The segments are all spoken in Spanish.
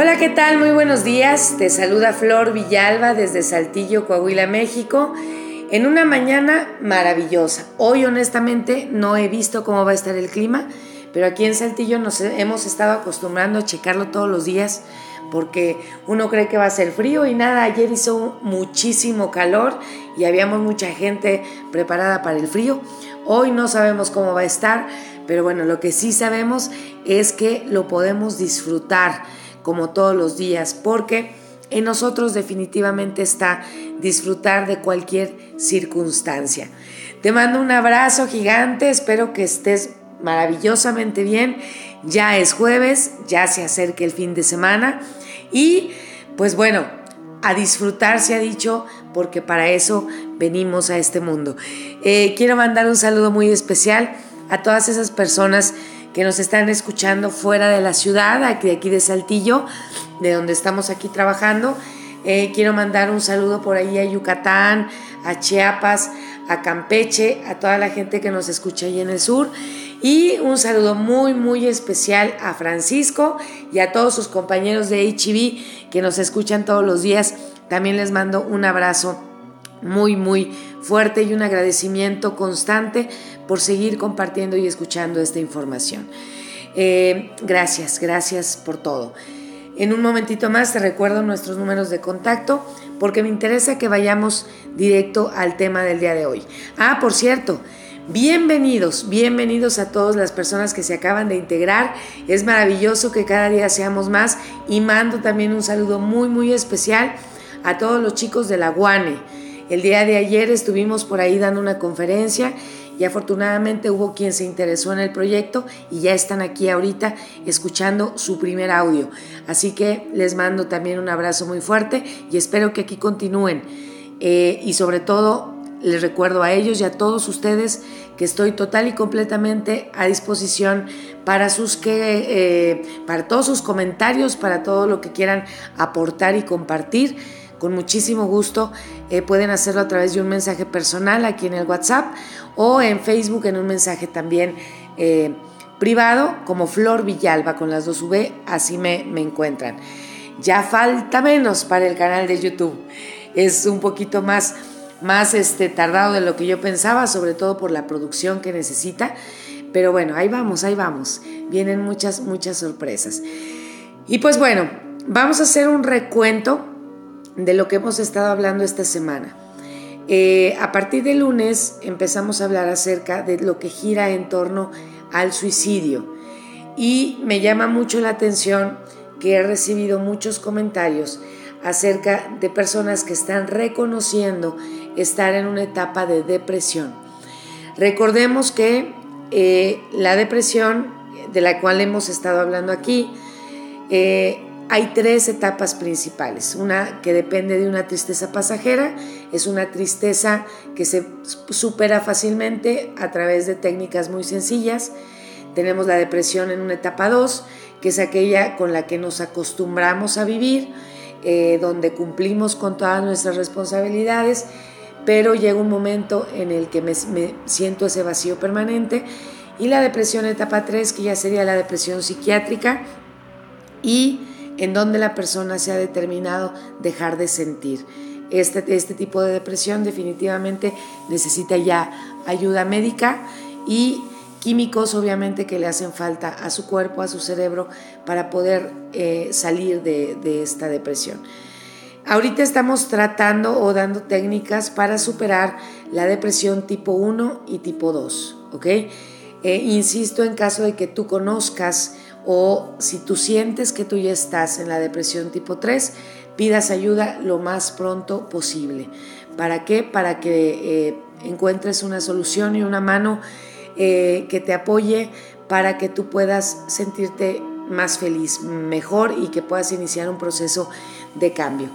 Hola, ¿qué tal? Muy buenos días. Te saluda Flor Villalba desde Saltillo, Coahuila, México, en una mañana maravillosa. Hoy honestamente no he visto cómo va a estar el clima, pero aquí en Saltillo nos hemos estado acostumbrando a checarlo todos los días porque uno cree que va a ser frío y nada, ayer hizo muchísimo calor y habíamos mucha gente preparada para el frío. Hoy no sabemos cómo va a estar, pero bueno, lo que sí sabemos es que lo podemos disfrutar como todos los días, porque en nosotros definitivamente está disfrutar de cualquier circunstancia. Te mando un abrazo gigante, espero que estés maravillosamente bien. Ya es jueves, ya se acerca el fin de semana y pues bueno, a disfrutar se ha dicho porque para eso venimos a este mundo. Eh, quiero mandar un saludo muy especial a todas esas personas que nos están escuchando fuera de la ciudad, aquí, aquí de Saltillo, de donde estamos aquí trabajando. Eh, quiero mandar un saludo por ahí a Yucatán, a Chiapas, a Campeche, a toda la gente que nos escucha ahí en el sur. Y un saludo muy, muy especial a Francisco y a todos sus compañeros de HB que nos escuchan todos los días. También les mando un abrazo muy, muy fuerte y un agradecimiento constante por seguir compartiendo y escuchando esta información. Eh, gracias, gracias por todo. En un momentito más te recuerdo nuestros números de contacto porque me interesa que vayamos directo al tema del día de hoy. Ah, por cierto, bienvenidos, bienvenidos a todas las personas que se acaban de integrar. Es maravilloso que cada día seamos más y mando también un saludo muy, muy especial a todos los chicos de la Guane el día de ayer estuvimos por ahí dando una conferencia y afortunadamente hubo quien se interesó en el proyecto y ya están aquí ahorita escuchando su primer audio. Así que les mando también un abrazo muy fuerte y espero que aquí continúen. Eh, y sobre todo les recuerdo a ellos y a todos ustedes que estoy total y completamente a disposición para sus que eh, para todos sus comentarios, para todo lo que quieran aportar y compartir con muchísimo gusto eh, pueden hacerlo a través de un mensaje personal aquí en el WhatsApp o en Facebook en un mensaje también eh, privado como Flor Villalba con las dos V, así me, me encuentran. Ya falta menos para el canal de YouTube. Es un poquito más, más este, tardado de lo que yo pensaba, sobre todo por la producción que necesita. Pero bueno, ahí vamos, ahí vamos. Vienen muchas, muchas sorpresas. Y pues bueno, vamos a hacer un recuento de lo que hemos estado hablando esta semana. Eh, a partir de lunes empezamos a hablar acerca de lo que gira en torno al suicidio y me llama mucho la atención que he recibido muchos comentarios acerca de personas que están reconociendo estar en una etapa de depresión. Recordemos que eh, la depresión de la cual hemos estado hablando aquí eh, hay tres etapas principales. Una que depende de una tristeza pasajera, es una tristeza que se supera fácilmente a través de técnicas muy sencillas. Tenemos la depresión en una etapa 2, que es aquella con la que nos acostumbramos a vivir, eh, donde cumplimos con todas nuestras responsabilidades, pero llega un momento en el que me, me siento ese vacío permanente. Y la depresión etapa 3, que ya sería la depresión psiquiátrica, y en donde la persona se ha determinado dejar de sentir. Este, este tipo de depresión definitivamente necesita ya ayuda médica y químicos obviamente que le hacen falta a su cuerpo, a su cerebro, para poder eh, salir de, esta depresión. Ahorita estamos tratando o dando técnicas para superar la depresión tipo 1 y tipo 2, ¿ok? Eh, insisto, en caso de que tú conozcas o si tú sientes que tú ya estás en la depresión tipo 3, pidas ayuda lo más pronto posible. ¿Para qué? Para que eh, encuentres una solución y una mano eh, que te apoye para que tú puedas sentirte más feliz, mejor y que puedas iniciar un proceso de cambio.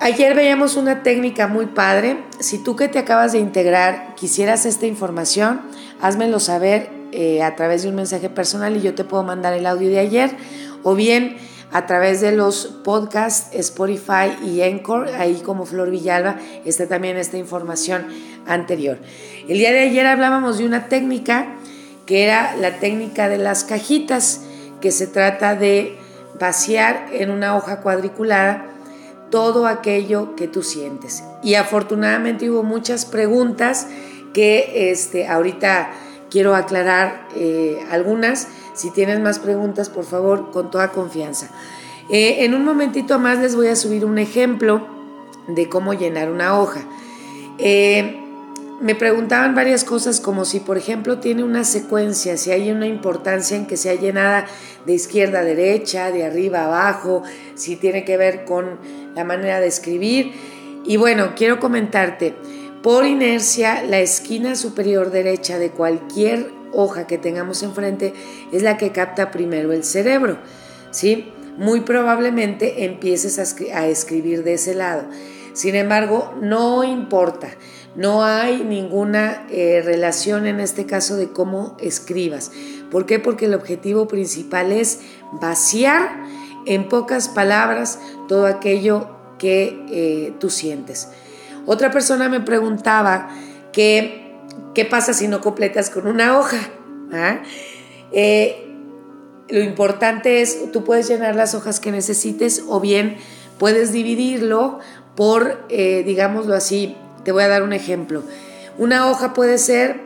Ayer veíamos una técnica muy padre. Si tú que te acabas de integrar quisieras esta información, házmelo saber eh, a través de un mensaje personal y yo te puedo mandar el audio de ayer o bien a través de los podcasts Spotify y Encore, ahí como Flor Villalba está también esta información anterior. El día de ayer hablábamos de una técnica que era la técnica de las cajitas, que se trata de vaciar en una hoja cuadriculada todo aquello que tú sientes. Y afortunadamente hubo muchas preguntas que este, ahorita quiero aclarar eh, algunas. Si tienes más preguntas, por favor, con toda confianza. Eh, en un momentito más les voy a subir un ejemplo de cómo llenar una hoja. Eh, me preguntaban varias cosas como si, por ejemplo, tiene una secuencia, si hay una importancia en que sea llenada de izquierda a derecha, de arriba a abajo, si tiene que ver con la manera de escribir. Y bueno, quiero comentarte, por inercia, la esquina superior derecha de cualquier hoja que tengamos enfrente es la que capta primero el cerebro, ¿sí? Muy probablemente empieces a, escribir de ese lado. Sin embargo, no importa, no hay ninguna eh, relación en este caso de cómo escribas. ¿Por qué? Porque el objetivo principal es vaciar en pocas palabras todo aquello que eh, tú sientes. Otra persona me preguntaba que, qué pasa si no completas con una hoja. ¿Ah? Eh, lo importante es, tú puedes llenar las hojas que necesites o bien puedes dividirlo por, eh, digámoslo así, te voy a dar un ejemplo. Una hoja puede ser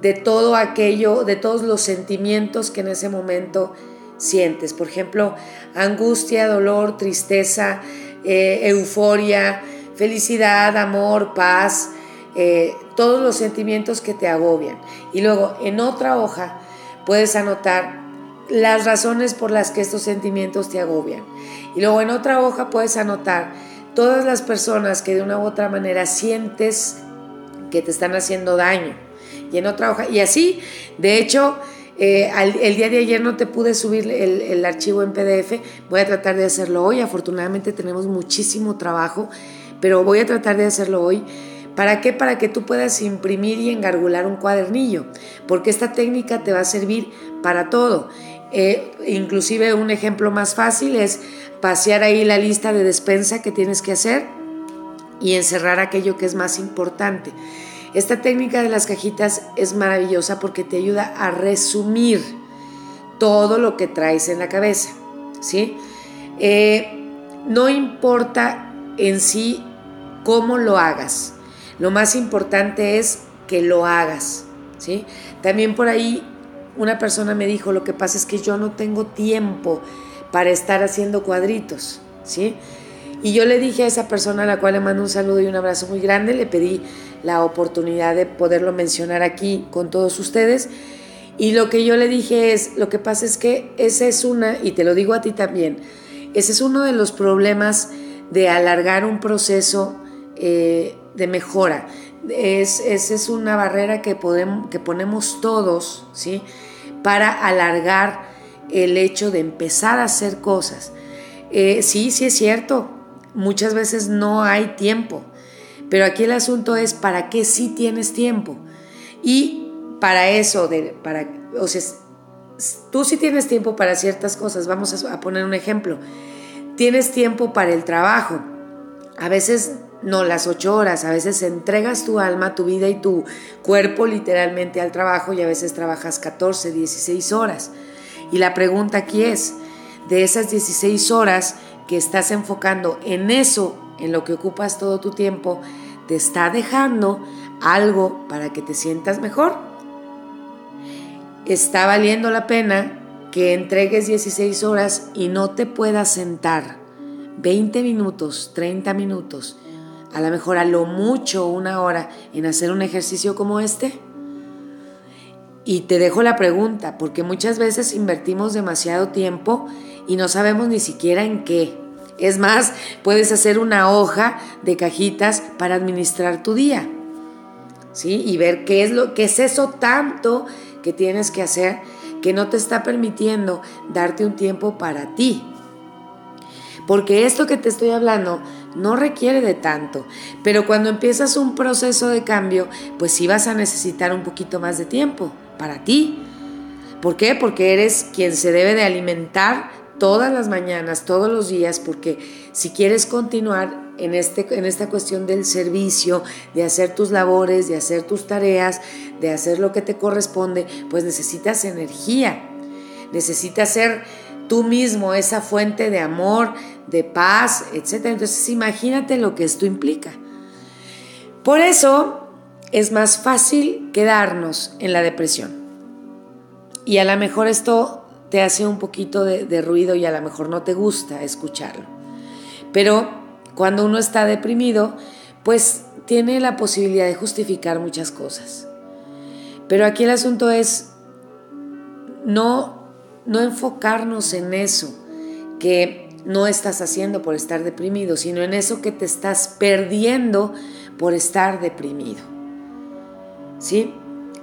de todo aquello, de todos los sentimientos que en ese momento sientes. Por ejemplo, angustia, dolor, tristeza, eh, euforia, felicidad, amor, paz, eh, todos los sentimientos que te agobian. Y luego en otra hoja puedes anotar las razones por las que estos sentimientos te agobian. Y luego en otra hoja puedes anotar todas las personas que de una u otra manera sientes que te están haciendo daño. Y en otra hoja, y así, de hecho, eh, el día de ayer no te pude subir el, el, archivo en PDF, voy a tratar de hacerlo hoy. Afortunadamente tenemos muchísimo trabajo, pero voy a tratar de hacerlo hoy. ¿Para qué? Para que tú puedas imprimir y engargular un cuadernillo, porque esta técnica te va a servir para todo. Eh, inclusive un ejemplo más fácil es pasear ahí la lista de despensa que tienes que hacer y encerrar aquello que es más importante. Esta técnica de las cajitas es maravillosa porque te ayuda a resumir todo lo que traes en la cabeza, ¿sí? Eh, no importa en sí cómo lo hagas, lo más importante es que lo hagas, ¿sí? También por ahí una persona me dijo, lo que pasa es que yo no tengo tiempo para estar haciendo cuadritos, ¿sí? Y yo le dije a esa persona a la cual le mando un saludo y un abrazo muy grande, le pedí la oportunidad de poderlo mencionar aquí con todos ustedes. Y lo que yo le dije es, lo que pasa es que esa es una, y te lo digo a ti también, ese es uno de los problemas de alargar un proceso eh, de mejora es, esa es una barrera que, podemos, que ponemos todos, ¿sí? Para alargar el hecho de empezar a hacer cosas. Eh, sí, sí es cierto, muchas veces no hay tiempo, pero aquí el asunto es para qué sí tienes tiempo. Y para eso, de, para, o sea, tú sí tienes tiempo para ciertas cosas, vamos a poner un ejemplo, tienes tiempo para el trabajo. A veces no las ocho horas. A veces entregas tu alma, tu vida y tu cuerpo literalmente al trabajo y a veces trabajas 14, 16 horas. Y la pregunta aquí es, de esas 16 horas que estás enfocando en eso, en lo que ocupas todo tu tiempo, ¿te está dejando algo para que te sientas mejor? ¿Está valiendo la pena que entregues 16 horas y no te puedas sentar 20 minutos, 30 minutos a lo mejor a lo mucho una hora en hacer un ejercicio como este? Y te dejo la pregunta, porque muchas veces invertimos demasiado tiempo y no sabemos ni siquiera en qué. Es más, puedes hacer una hoja de cajitas para administrar tu día. ¿Sí? Y ver qué es lo que es eso tanto que tienes que hacer que no te está permitiendo darte un tiempo para ti. Porque esto que te estoy hablando no requiere de tanto, pero cuando empiezas un proceso de cambio, pues sí vas a necesitar un poquito más de tiempo para ti. ¿Por qué? Porque eres quien se debe de alimentar todas las mañanas, todos los días, porque si quieres continuar en, este, en esta cuestión del servicio, de hacer tus labores, de hacer tus tareas, de hacer lo que te corresponde, pues necesitas energía, necesitas ser tú mismo esa fuente de amor, de paz, etc. Entonces imagínate lo que esto implica. Por eso es más fácil quedarnos en la depresión. Y a lo mejor esto te hace un poquito de, de ruido y a lo mejor no te gusta escucharlo. Pero cuando uno está deprimido, pues tiene la posibilidad de justificar muchas cosas. Pero aquí el asunto es no, no enfocarnos en eso que no estás haciendo por estar deprimido, sino en eso que te estás perdiendo por estar deprimido. ¿Sí?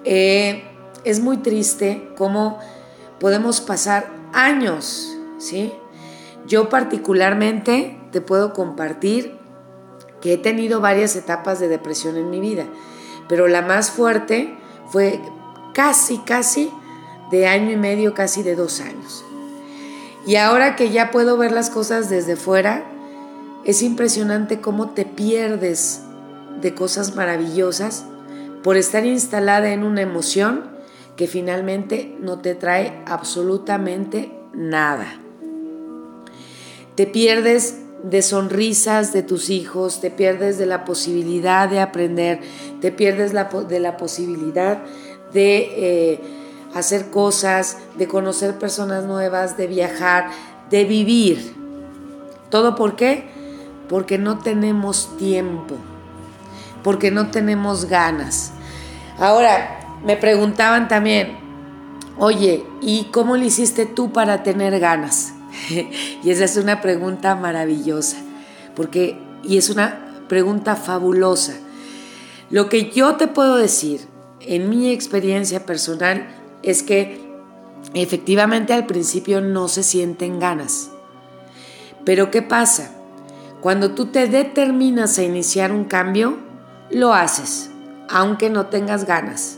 Eh, es muy triste cómo podemos pasar años, ¿sí? Yo particularmente te puedo compartir que he tenido varias etapas de depresión en mi vida, pero la más fuerte fue casi, casi de año y medio, casi de dos años. Y ahora que ya puedo ver las cosas desde fuera, es impresionante cómo te pierdes de cosas maravillosas por estar instalada en una emoción que finalmente no te trae absolutamente nada. Te pierdes de sonrisas de tus hijos, te pierdes de la posibilidad de aprender, te pierdes de la posibilidad de eh, hacer cosas, de conocer personas nuevas, de viajar, de vivir. ¿Todo por qué? Porque no tenemos tiempo, porque no tenemos ganas. Ahora, me preguntaban también, oye, ¿y cómo le hiciste tú para tener ganas? y esa es una pregunta maravillosa, porque, y es una pregunta fabulosa. Lo que yo te puedo decir en mi experiencia personal es que efectivamente al principio no se sienten ganas. Pero ¿qué pasa? Cuando tú te determinas a iniciar un cambio, lo haces, aunque no tengas ganas.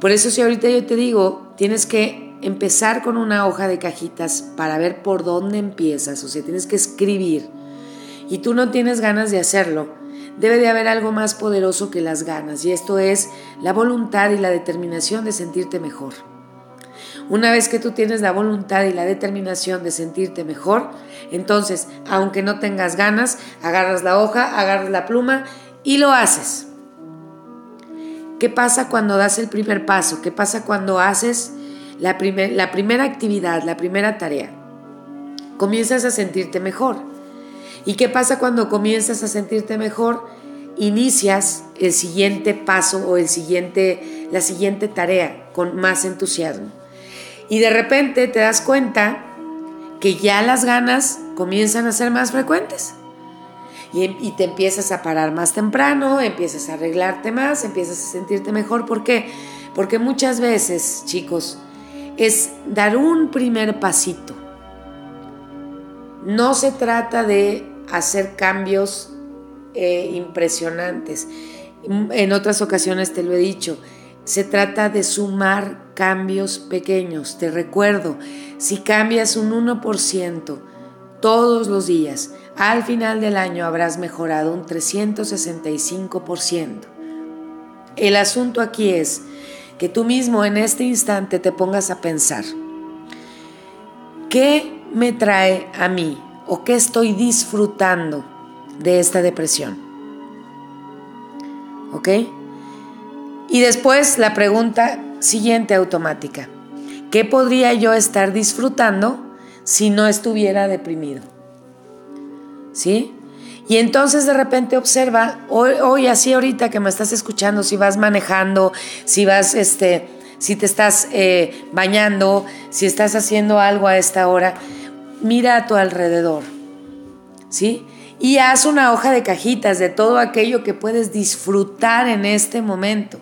Por eso si ahorita yo te digo, tienes que empezar con una hoja de cajitas para ver por dónde empiezas, o sea, tienes que escribir y tú no tienes ganas de hacerlo, debe de haber algo más poderoso que las ganas y esto es la voluntad y la determinación de sentirte mejor. Una vez que tú tienes la voluntad y la determinación de sentirte mejor, entonces, aunque no tengas ganas, agarras la hoja, agarras la pluma y lo haces. ¿Qué pasa cuando das el primer paso? ¿Qué pasa cuando haces la, la primera actividad, la primera tarea, comienzas a sentirte mejor. ¿Y qué pasa cuando comienzas a sentirte mejor? Inicias el siguiente paso o el siguiente, la siguiente tarea con más entusiasmo. Y de repente te das cuenta que ya las ganas comienzan a ser más frecuentes. Y, y, te empiezas a parar más temprano, empiezas a arreglarte más, empiezas a sentirte mejor. ¿Por qué? Porque muchas veces, chicos, es dar un primer pasito. No se trata de hacer cambios eh, impresionantes. En otras ocasiones te lo he dicho, se trata de sumar cambios pequeños. Te recuerdo, si cambias un 1% todos los días, al final del año habrás mejorado un 365%. El asunto aquí es, que tú mismo en este instante te pongas a pensar, ¿qué me trae a mí o qué estoy disfrutando de esta depresión? ¿Ok? Y después la pregunta siguiente automática, ¿qué podría yo estar disfrutando si no estuviera deprimido? ¿Sí? Y entonces de repente observa, hoy, así ahorita que me estás escuchando, si vas manejando, si vas, este, si te estás eh, bañando, si estás haciendo algo a esta hora, mira a tu alrededor, ¿sí? Y haz una hoja de cajitas de todo aquello que puedes disfrutar en este momento.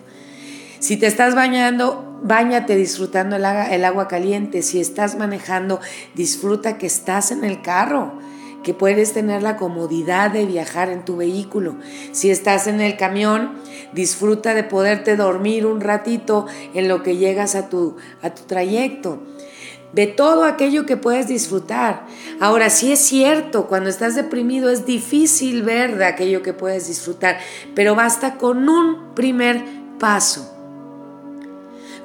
Si te estás bañando, bañate disfrutando el agua caliente. Si estás manejando, disfruta que estás en el carro que puedes tener la comodidad de viajar en tu vehículo. Si estás en el camión, disfruta de poderte dormir un ratito en lo que llegas a tu, a tu trayecto. Ve todo aquello que puedes disfrutar. Ahora, sí es cierto, cuando estás deprimido es difícil ver de aquello que puedes disfrutar, pero basta con un primer paso,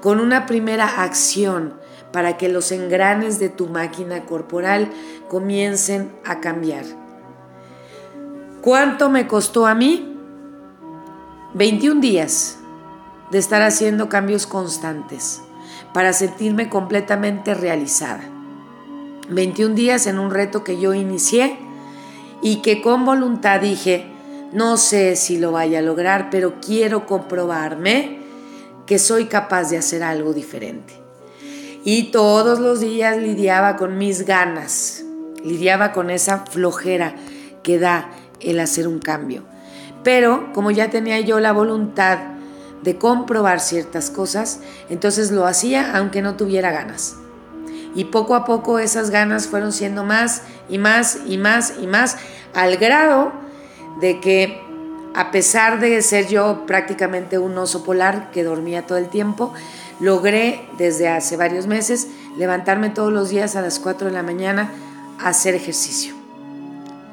con una primera acción para que los engranes de tu máquina corporal comiencen a cambiar. ¿Cuánto me costó a mí? 21 días de estar haciendo cambios constantes para sentirme completamente realizada. 21 días en un reto que yo inicié y que con voluntad dije, no sé si lo vaya a lograr, pero quiero comprobarme que soy capaz de hacer algo diferente. Y todos los días lidiaba con mis ganas, lidiaba con esa flojera que da el hacer un cambio. Pero como ya tenía yo la voluntad de comprobar ciertas cosas, entonces lo hacía aunque no tuviera ganas. Y poco a poco esas ganas fueron siendo más y más y más y más, al grado de que a pesar de ser yo prácticamente un oso polar que dormía todo el tiempo, logré desde hace varios meses levantarme todos los días a las 4 de la mañana a hacer ejercicio.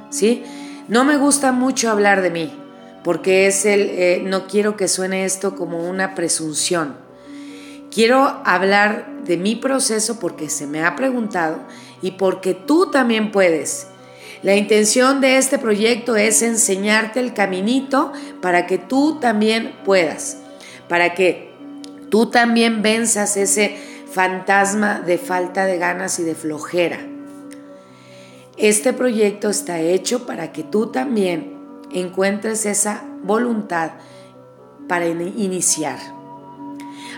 ¿Sí? No me gusta mucho hablar de mí, porque es el, eh, no quiero que suene esto como una presunción. Quiero hablar de mi proceso porque se me ha preguntado y porque tú también puedes. La intención de este proyecto es enseñarte el caminito para que tú también puedas, para que tú también venzas ese fantasma de falta de ganas y de flojera. Este proyecto está hecho para que tú también encuentres esa voluntad para iniciar.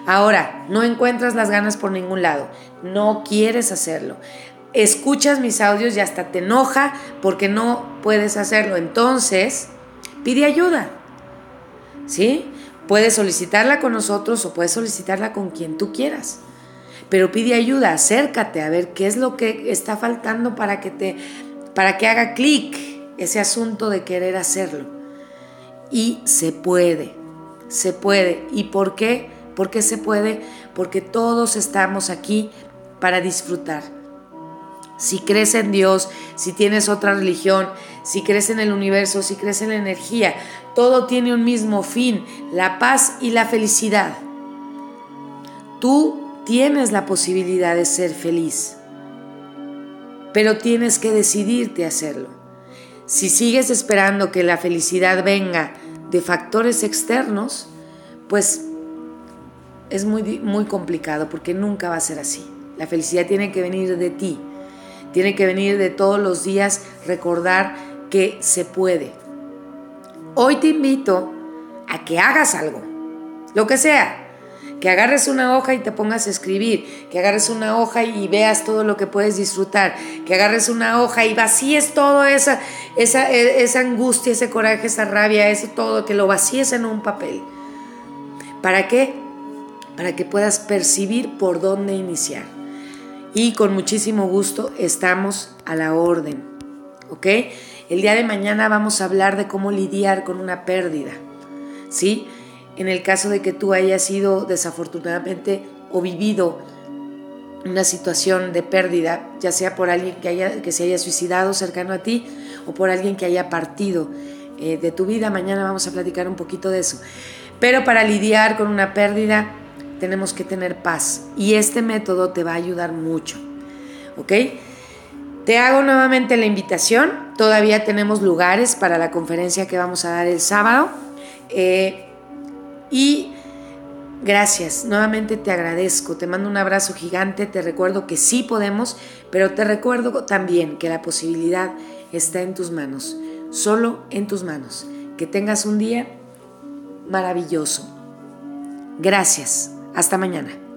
Ahora, no encuentras las ganas por ningún lado, no quieres hacerlo escuchas mis audios y hasta te enoja porque no puedes hacerlo. Entonces, pide ayuda. ¿Sí? Puedes solicitarla con nosotros o puedes solicitarla con quien tú quieras. Pero pide ayuda, acércate a ver qué es lo que está faltando para que te para que haga clic ese asunto de querer hacerlo. Y se puede. Se puede. ¿Y por qué? Porque se puede? Porque todos estamos aquí para disfrutar si crees en Dios, si tienes otra religión, si crees en el universo, si crees en la energía, todo tiene un mismo fin, la paz y la felicidad. Tú tienes la posibilidad de ser feliz, pero tienes que decidirte hacerlo. Si sigues esperando que la felicidad venga de factores externos, pues es muy, muy complicado porque nunca va a ser así. La felicidad tiene que venir de ti tiene que venir de todos los días recordar que se puede. Hoy te invito a que hagas algo, lo que sea. Que agarres una hoja y te pongas a escribir, que agarres una hoja y veas todo lo que puedes disfrutar, que agarres una hoja y vacíes toda esa, esa, esa angustia, ese coraje, esa rabia, eso todo, que lo vacíes en un papel. ¿Para qué? Para que puedas percibir por dónde iniciar y con muchísimo gusto estamos a la orden. ¿Ok? El día de mañana vamos a hablar de cómo lidiar con una pérdida. ¿Sí? En el caso de que tú hayas sido desafortunadamente o vivido una situación de pérdida, ya sea por alguien que, haya, que se haya suicidado cercano a ti o por alguien que haya partido eh, de tu vida. Mañana vamos a platicar un poquito de eso. Pero para lidiar con una pérdida, tenemos que tener paz y este método te va a ayudar mucho. ¿Ok? Te hago nuevamente la invitación. Todavía tenemos lugares para la conferencia que vamos a dar el sábado. Eh, y gracias, nuevamente te agradezco. Te mando un abrazo gigante. Te recuerdo que sí podemos, pero te recuerdo también que la posibilidad está en tus manos. Solo en tus manos. Que tengas un día maravilloso. Gracias. Hasta mañana.